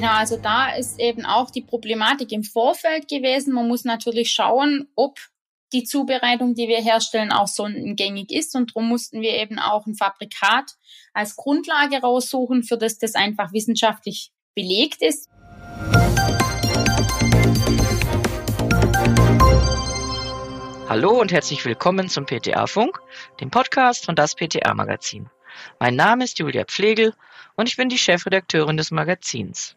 Genau, also da ist eben auch die Problematik im Vorfeld gewesen. Man muss natürlich schauen, ob die Zubereitung, die wir herstellen, auch sondengängig ist. Und darum mussten wir eben auch ein Fabrikat als Grundlage raussuchen, für das das einfach wissenschaftlich belegt ist. Hallo und herzlich willkommen zum PTA-Funk, dem Podcast von das PTA-Magazin. Mein Name ist Julia Pflegel und ich bin die Chefredakteurin des Magazins.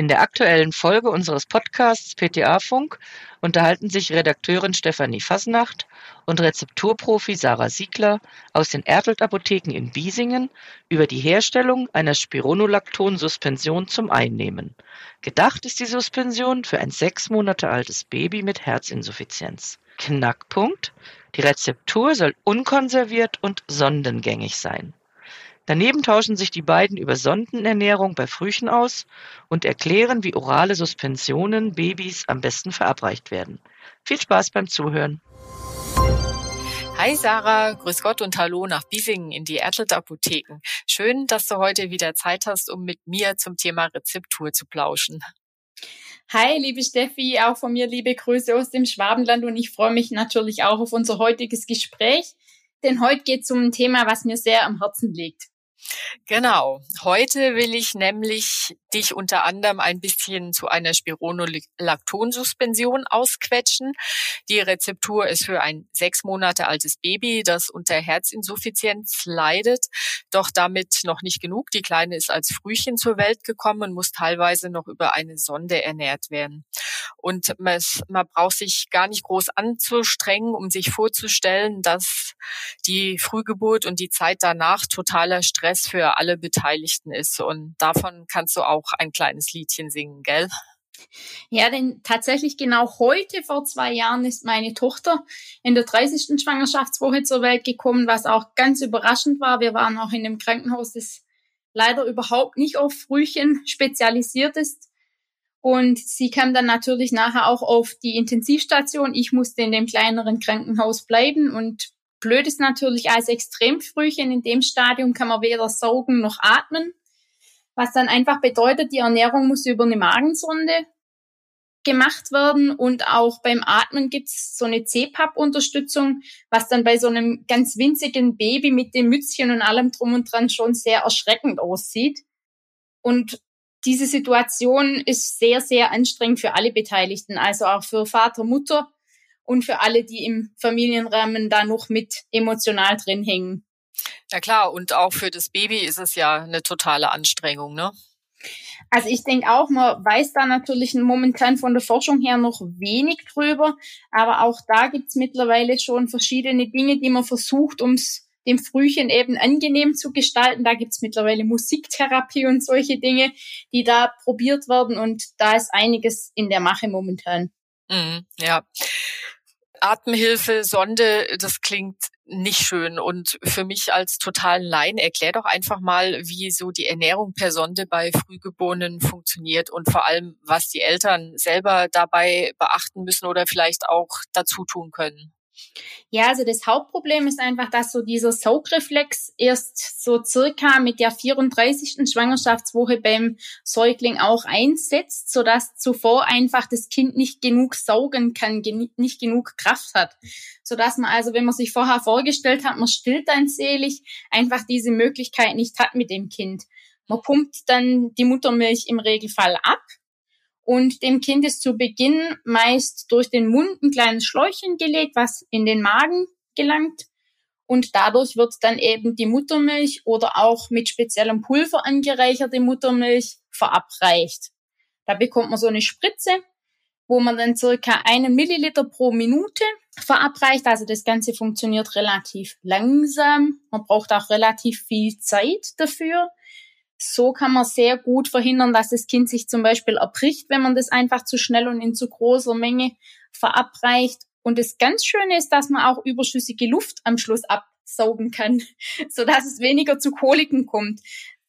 In der aktuellen Folge unseres Podcasts PTA-Funk unterhalten sich Redakteurin Stefanie Fasnacht und Rezepturprofi Sarah Siegler aus den Ertelt Apotheken in Biesingen über die Herstellung einer Spironolakton-Suspension zum Einnehmen. Gedacht ist die Suspension für ein sechs Monate altes Baby mit Herzinsuffizienz. Knackpunkt: Die Rezeptur soll unkonserviert und sondengängig sein. Daneben tauschen sich die beiden über Sondenernährung bei Frühchen aus und erklären, wie orale Suspensionen Babys am besten verabreicht werden. Viel Spaß beim Zuhören. Hi Sarah, grüß Gott und hallo nach Biesingen in die Ertelt Apotheken. Schön, dass du heute wieder Zeit hast, um mit mir zum Thema Rezeptur zu plauschen. Hi, liebe Steffi, auch von mir liebe Grüße aus dem Schwabenland und ich freue mich natürlich auch auf unser heutiges Gespräch, denn heute geht es um ein Thema, was mir sehr am Herzen liegt. Genau. Heute will ich nämlich dich unter anderem ein bisschen zu einer Spironolactonsuspension ausquetschen. Die Rezeptur ist für ein sechs Monate altes Baby, das unter Herzinsuffizienz leidet. Doch damit noch nicht genug. Die Kleine ist als Frühchen zur Welt gekommen und muss teilweise noch über eine Sonde ernährt werden. Und man, braucht sich gar nicht groß anzustrengen, um sich vorzustellen, dass die Frühgeburt und die Zeit danach totaler Stress für alle Beteiligten ist. Und davon kannst du auch ein kleines Liedchen singen, gell? Ja, denn tatsächlich genau heute vor zwei Jahren ist meine Tochter in der 30. Schwangerschaftswoche zur Welt gekommen, was auch ganz überraschend war. Wir waren auch in einem Krankenhaus, das leider überhaupt nicht auf Frühchen spezialisiert ist. Und sie kam dann natürlich nachher auch auf die Intensivstation. Ich musste in dem kleineren Krankenhaus bleiben und blöd ist natürlich als Extremfrühchen in dem Stadium kann man weder saugen noch atmen. Was dann einfach bedeutet, die Ernährung muss über eine Magensonde gemacht werden und auch beim Atmen gibt's so eine CPAP-Unterstützung, was dann bei so einem ganz winzigen Baby mit dem Mützchen und allem drum und dran schon sehr erschreckend aussieht. Und diese Situation ist sehr, sehr anstrengend für alle Beteiligten, also auch für Vater, Mutter und für alle, die im Familienrahmen da noch mit emotional drin hängen. Ja klar, und auch für das Baby ist es ja eine totale Anstrengung, ne? Also ich denke auch, man weiß da natürlich momentan von der Forschung her noch wenig drüber, aber auch da gibt's mittlerweile schon verschiedene Dinge, die man versucht, ums dem Frühchen eben angenehm zu gestalten. Da gibt's mittlerweile Musiktherapie und solche Dinge, die da probiert werden und da ist einiges in der Mache momentan. Mhm, ja. Atemhilfe, Sonde, das klingt nicht schön. Und für mich als totalen Laien, erklär doch einfach mal, wie so die Ernährung per Sonde bei Frühgeborenen funktioniert und vor allem, was die Eltern selber dabei beachten müssen oder vielleicht auch dazu tun können. Ja, also das Hauptproblem ist einfach, dass so dieser Saugreflex erst so circa mit der 34. Schwangerschaftswoche beim Säugling auch einsetzt, sodass zuvor einfach das Kind nicht genug saugen kann, nicht genug Kraft hat. Sodass man also, wenn man sich vorher vorgestellt hat, man stillt dann selig, einfach diese Möglichkeit nicht hat mit dem Kind. Man pumpt dann die Muttermilch im Regelfall ab und dem Kind ist zu Beginn meist durch den Mund ein kleines Schläuchchen gelegt, was in den Magen gelangt. Und dadurch wird dann eben die Muttermilch oder auch mit speziellem Pulver angereicherte Muttermilch verabreicht. Da bekommt man so eine Spritze, wo man dann circa einen Milliliter pro Minute verabreicht. Also das Ganze funktioniert relativ langsam. Man braucht auch relativ viel Zeit dafür. So kann man sehr gut verhindern, dass das Kind sich zum Beispiel erbricht, wenn man das einfach zu schnell und in zu großer Menge verabreicht. Und das ganz Schöne ist, dass man auch überschüssige Luft am Schluss absaugen kann, so dass es weniger zu Koliken kommt.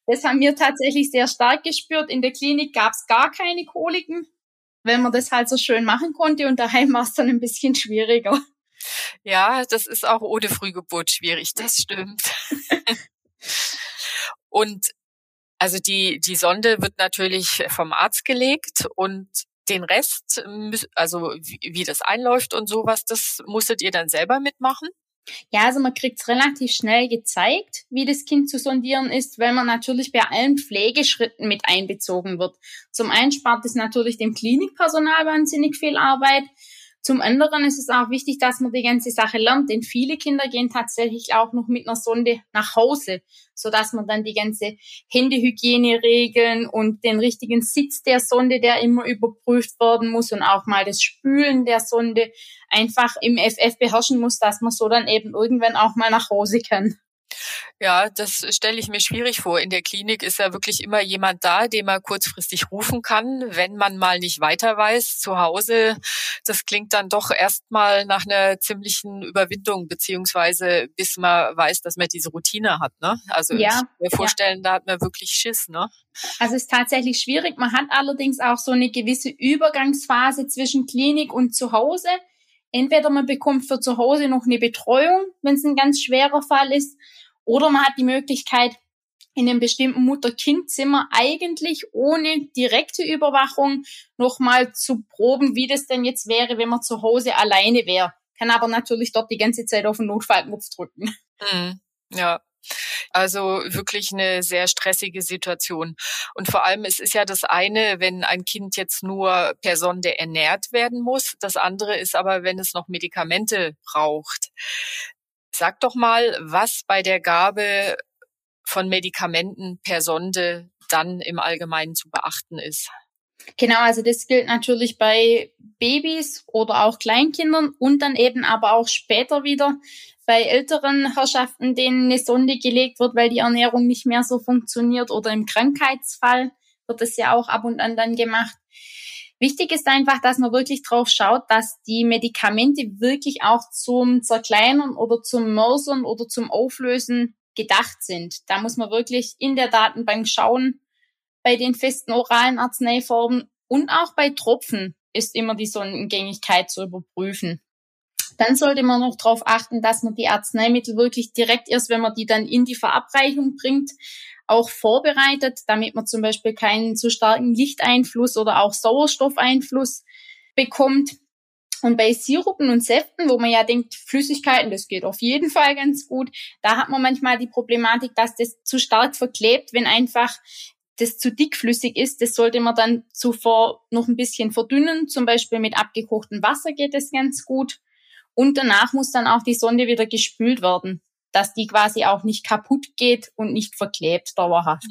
Das haben wir tatsächlich sehr stark gespürt. In der Klinik gab es gar keine Koliken, wenn man das halt so schön machen konnte und daheim war es dann ein bisschen schwieriger. Ja, das ist auch ohne Frühgeburt schwierig, das stimmt. und Also die, die Sonde wird natürlich vom Arzt gelegt und den Rest, also wie, das einläuft und sowas, das musstet ihr dann selber mitmachen? Ja, also man kriegt relativ schnell gezeigt, wie das Kind zu sondieren ist, weil man natürlich bei allen Pflegeschritten mit einbezogen wird. Zum einen spart es natürlich dem Klinikpersonal wahnsinnig viel Arbeit. Zum anderen ist es auch wichtig, dass man die ganze Sache lernt, denn viele Kinder gehen tatsächlich auch noch mit einer Sonde nach Hause, so dass man dann die ganze Händehygiene regeln und den richtigen Sitz der Sonde, der immer überprüft werden muss und auch mal das Spülen der Sonde einfach im FF beherrschen muss, dass man so dann eben irgendwann auch mal nach Hause kann. Ja, das stelle ich mir schwierig vor. In der Klinik ist ja wirklich immer jemand da, den man kurzfristig rufen kann, wenn man mal nicht weiter weiß. Zu Hause, das klingt dann doch erstmal nach einer ziemlichen Überwindung, beziehungsweise bis man weiß, dass man diese Routine hat. Ne? Also ja, ich mir vorstellen, ja. da hat man wirklich Schiss. Ne? Also es ist tatsächlich schwierig. Man hat allerdings auch so eine gewisse Übergangsphase zwischen Klinik und zu Hause. Entweder man bekommt für zu Hause noch eine Betreuung, wenn es ein ganz schwerer Fall ist, oder man hat die Möglichkeit, in einem bestimmten Mutter-Kind-Zimmer eigentlich ohne direkte Überwachung nochmal zu proben, wie das denn jetzt wäre, wenn man zu Hause alleine wäre. Kann aber natürlich dort die ganze Zeit auf den Notfallknopf drücken. Mhm. Ja. Also wirklich eine sehr stressige Situation. Und vor allem, es ist ja das eine, wenn ein Kind jetzt nur per Sonde ernährt werden muss. Das andere ist aber, wenn es noch Medikamente braucht. Sag doch mal, was bei der Gabe von Medikamenten per Sonde dann im Allgemeinen zu beachten ist. Genau, also das gilt natürlich bei Babys oder auch Kleinkindern und dann eben aber auch später wieder bei älteren Herrschaften, denen eine Sonde gelegt wird, weil die Ernährung nicht mehr so funktioniert oder im Krankheitsfall wird es ja auch ab und an dann gemacht. Wichtig ist einfach, dass man wirklich drauf schaut, dass die Medikamente wirklich auch zum Zerkleinern oder zum Mörsern oder zum Auflösen gedacht sind. Da muss man wirklich in der Datenbank schauen, bei den festen oralen Arzneiformen und auch bei Tropfen ist immer die Sonnengängigkeit zu überprüfen. Dann sollte man noch darauf achten, dass man die Arzneimittel wirklich direkt erst, wenn man die dann in die Verabreichung bringt, auch vorbereitet, damit man zum Beispiel keinen zu starken Lichteinfluss oder auch Sauerstoffeinfluss bekommt. Und bei Sirupen und Säften, wo man ja denkt, Flüssigkeiten, das geht auf jeden Fall ganz gut, da hat man manchmal die Problematik, dass das zu stark verklebt, wenn einfach das zu dickflüssig ist. Das sollte man dann zuvor noch ein bisschen verdünnen. Zum Beispiel mit abgekochtem Wasser geht es ganz gut. Und danach muss dann auch die Sonde wieder gespült werden dass die quasi auch nicht kaputt geht und nicht verklebt dauerhaft.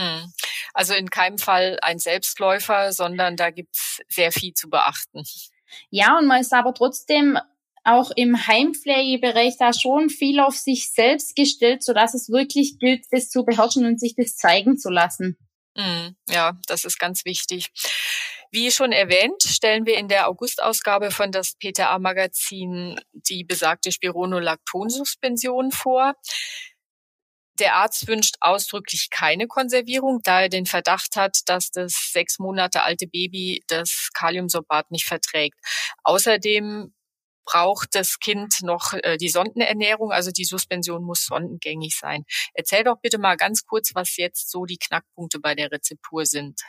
Hm. Also in keinem Fall ein Selbstläufer, sondern da gibt's sehr viel zu beachten. Ja, und man ist aber trotzdem auch im Heimpflegebereich da schon viel auf sich selbst gestellt, so dass es wirklich gilt, das zu beherrschen und sich das zeigen zu lassen. Hm. Ja, das ist ganz wichtig. Wie schon erwähnt, stellen wir in der Augustausgabe von das PTA-Magazin die besagte Spironolactonsuspension vor. Der Arzt wünscht ausdrücklich keine Konservierung, da er den Verdacht hat, dass das sechs Monate alte Baby das Kaliumsorbat nicht verträgt. Außerdem braucht das Kind noch äh, die Sondenernährung, also die Suspension muss sondengängig sein. Erzähl doch bitte mal ganz kurz, was jetzt so die Knackpunkte bei der Rezeptur sind.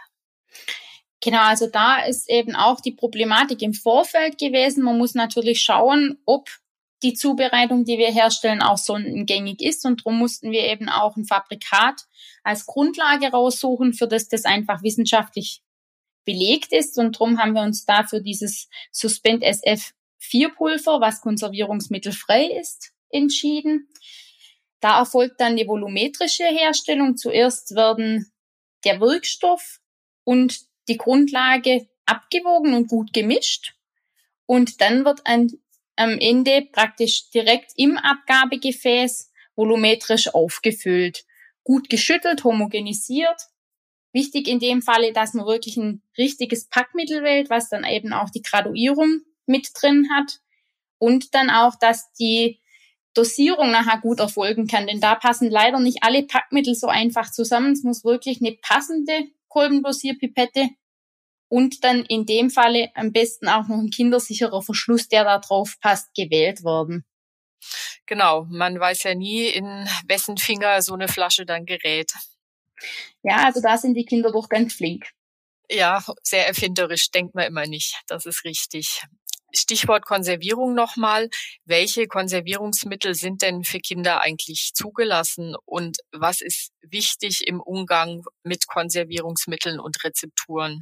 Genau, also da ist eben auch die Problematik im Vorfeld gewesen. Man muss natürlich schauen, ob die Zubereitung, die wir herstellen, auch sondengängig ist. Und darum mussten wir eben auch ein Fabrikat als Grundlage raussuchen, für das das einfach wissenschaftlich belegt ist. Und darum haben wir uns dafür dieses Suspend SF 4 Pulver, was konservierungsmittelfrei ist, entschieden. Da erfolgt dann die volumetrische Herstellung. Zuerst werden der Wirkstoff und die Grundlage abgewogen und gut gemischt. Und dann wird ein, am Ende praktisch direkt im Abgabegefäß volumetrisch aufgefüllt. Gut geschüttelt, homogenisiert. Wichtig in dem Falle, dass man wirklich ein richtiges Packmittel wählt, was dann eben auch die Graduierung mit drin hat. Und dann auch, dass die Dosierung nachher gut erfolgen kann, denn da passen leider nicht alle Packmittel so einfach zusammen. Es muss wirklich eine passende Kolbendosierpipette und dann in dem Falle am besten auch noch ein kindersicherer Verschluss, der da drauf passt, gewählt werden. Genau, man weiß ja nie, in wessen Finger so eine Flasche dann gerät. Ja, also da sind die Kinder doch ganz flink. Ja, sehr erfinderisch, denkt man immer nicht. Das ist richtig. Stichwort Konservierung nochmal. Welche Konservierungsmittel sind denn für Kinder eigentlich zugelassen und was ist wichtig im Umgang mit Konservierungsmitteln und Rezepturen?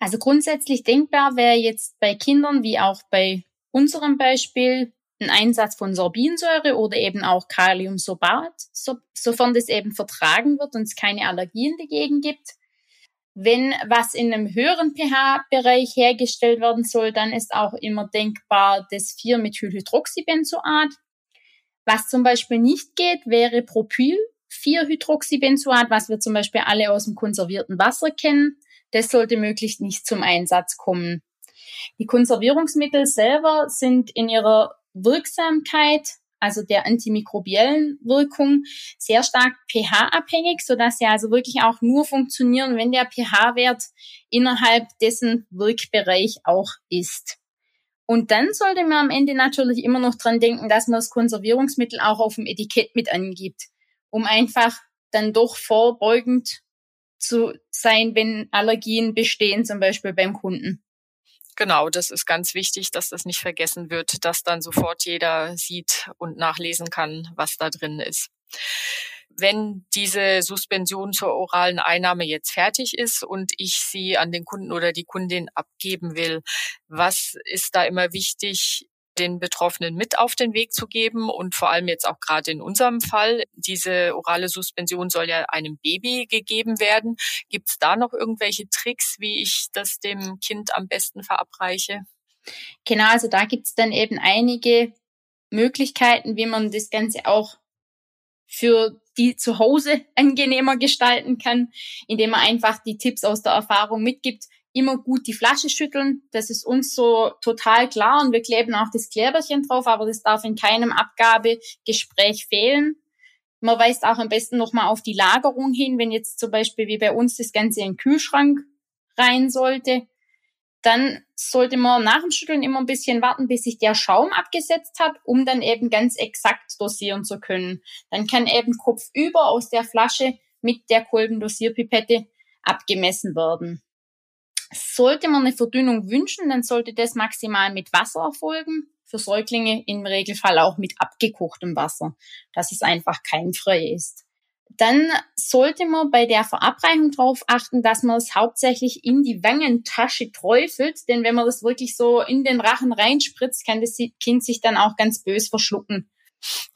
Also grundsätzlich denkbar wäre jetzt bei Kindern wie auch bei unserem Beispiel ein Einsatz von Sorbinsäure oder eben auch Kaliumsorbat, so, sofern das eben vertragen wird und es keine Allergien dagegen gibt. Wenn was in einem höheren pH-Bereich hergestellt werden soll, dann ist auch immer denkbar das 4-Methylhydroxybenzoat. Was zum Beispiel nicht geht, wäre Propyl 4-Hydroxybenzoat, was wir zum Beispiel alle aus dem konservierten Wasser kennen. Das sollte möglichst nicht zum Einsatz kommen. Die Konservierungsmittel selber sind in ihrer Wirksamkeit, also der antimikrobiellen Wirkung, sehr stark pH-abhängig, sodass sie also wirklich auch nur funktionieren, wenn der pH-Wert innerhalb dessen Wirkbereich auch ist. Und dann sollte man am Ende natürlich immer noch dran denken, dass man das Konservierungsmittel auch auf dem Etikett mit angibt, um einfach dann doch vorbeugend zu sein, wenn Allergien bestehen, zum Beispiel beim Kunden. Genau, das ist ganz wichtig, dass das nicht vergessen wird, dass dann sofort jeder sieht und nachlesen kann, was da drin ist. Wenn diese Suspension zur oralen Einnahme jetzt fertig ist und ich sie an den Kunden oder die Kundin abgeben will, was ist da immer wichtig den Betroffenen mit auf den Weg zu geben und vor allem jetzt auch gerade in unserem Fall, diese orale Suspension soll ja einem Baby gegeben werden. Gibt es da noch irgendwelche Tricks, wie ich das dem Kind am besten verabreiche? Genau, also da gibt es dann eben einige Möglichkeiten, wie man das Ganze auch für die zu Hause angenehmer gestalten kann, indem man einfach die Tipps aus der Erfahrung mitgibt immer gut die Flasche schütteln. Das ist uns so total klar und wir kleben auch das Kleberchen drauf, aber das darf in keinem Abgabegespräch fehlen. Man weist auch am besten nochmal auf die Lagerung hin, wenn jetzt zum Beispiel wie bei uns das Ganze in den Kühlschrank rein sollte. Dann sollte man nach dem Schütteln immer ein bisschen warten, bis sich der Schaum abgesetzt hat, um dann eben ganz exakt dosieren zu können. Dann kann eben kopfüber aus der Flasche mit der Kolbendosierpipette abgemessen werden. Sollte man eine Verdünnung wünschen, dann sollte das maximal mit Wasser erfolgen. Für Säuglinge im Regelfall auch mit abgekochtem Wasser, dass es einfach keimfrei ist. Dann sollte man bei der Verabreichung darauf achten, dass man es hauptsächlich in die Wangentasche träufelt, denn wenn man das wirklich so in den Rachen reinspritzt, kann das Kind sich dann auch ganz bös verschlucken.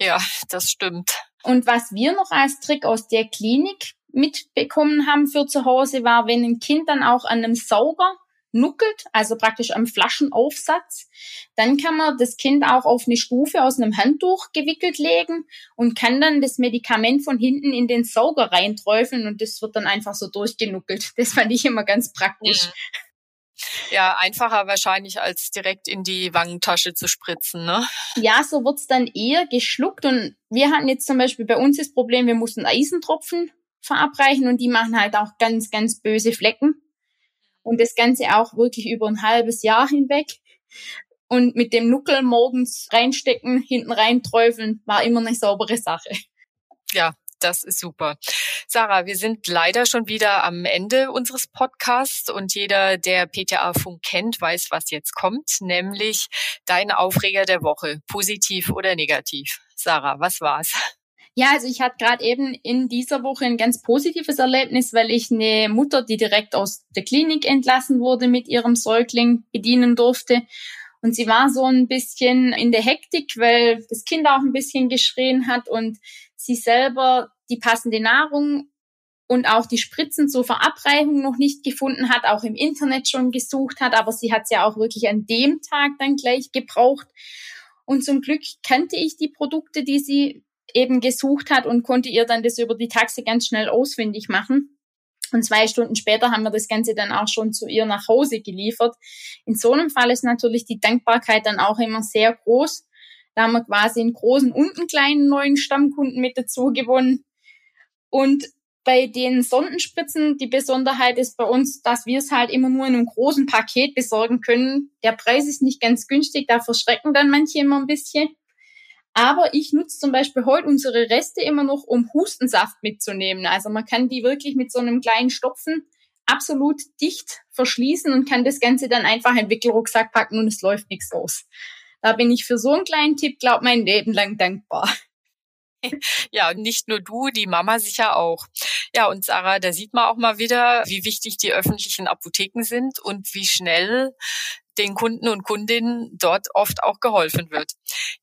Ja, das stimmt. Und was wir noch als Trick aus der Klinik mitbekommen haben für zu Hause, war, wenn ein Kind dann auch an einem Sauger nuckelt, also praktisch am Flaschenaufsatz, dann kann man das Kind auch auf eine Stufe aus einem Handtuch gewickelt legen und kann dann das Medikament von hinten in den Sauger reinträufeln und das wird dann einfach so durchgenuckelt. Das fand ich immer ganz praktisch. Ja, einfacher wahrscheinlich als direkt in die Wangentasche zu spritzen, ne? Ja, so wird's dann eher geschluckt und wir hatten jetzt zum Beispiel bei uns das Problem, wir mussten Eisentropfen verabreichen und die machen halt auch ganz, ganz böse Flecken. Und das Ganze auch wirklich über ein halbes Jahr hinweg. Und mit dem Nuckel morgens reinstecken, hinten reinträufeln, war immer eine saubere Sache. Ja, das ist super. Sarah, wir sind leider schon wieder am Ende unseres Podcasts und jeder, der PTA Funk kennt, weiß, was jetzt kommt, nämlich dein Aufreger der Woche, positiv oder negativ. Sarah, was war's? Ja, also ich hatte gerade eben in dieser Woche ein ganz positives Erlebnis, weil ich eine Mutter, die direkt aus der Klinik entlassen wurde, mit ihrem Säugling bedienen durfte. Und sie war so ein bisschen in der Hektik, weil das Kind auch ein bisschen geschrien hat und sie selber die passende Nahrung und auch die Spritzen zur Verabreichung noch nicht gefunden hat, auch im Internet schon gesucht hat, aber sie hat es ja auch wirklich an dem Tag dann gleich gebraucht. Und zum Glück kannte ich die Produkte, die sie eben gesucht hat und konnte ihr dann das über die Taxe ganz schnell ausfindig machen. Und zwei Stunden später haben wir das Ganze dann auch schon zu ihr nach Hause geliefert. In so einem Fall ist natürlich die Dankbarkeit dann auch immer sehr groß. Da haben wir quasi einen großen und einen kleinen neuen Stammkunden mit dazu gewonnen. Und bei den Sondenspritzen, die Besonderheit ist bei uns, dass wir es halt immer nur in einem großen Paket besorgen können. Der Preis ist nicht ganz günstig, da verschrecken dann manche immer ein bisschen. Aber ich nutze zum Beispiel heute unsere Reste immer noch, um Hustensaft mitzunehmen. Also man kann die wirklich mit so einem kleinen Stopfen absolut dicht verschließen und kann das Ganze dann einfach in Wickelrucksack packen und es läuft nichts aus. Da bin ich für so einen kleinen Tipp, glaub mein Leben lang dankbar. Ja, und nicht nur du, die Mama sicher auch. Ja, und Sarah, da sieht man auch mal wieder, wie wichtig die öffentlichen Apotheken sind und wie schnell den Kunden und Kundinnen dort oft auch geholfen wird.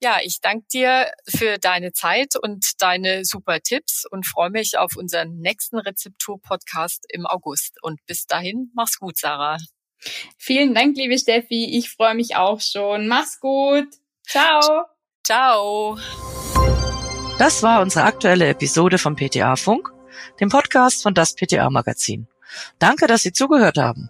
Ja, ich danke dir für deine Zeit und deine super Tipps und freue mich auf unseren nächsten Rezeptur-Podcast im August. Und bis dahin, mach's gut, Sarah. Vielen Dank, liebe Steffi. Ich freue mich auch schon. Mach's gut. Ciao. Ciao. Das war unsere aktuelle Episode vom PTA Funk, dem Podcast von das PTA Magazin. Danke, dass Sie zugehört haben.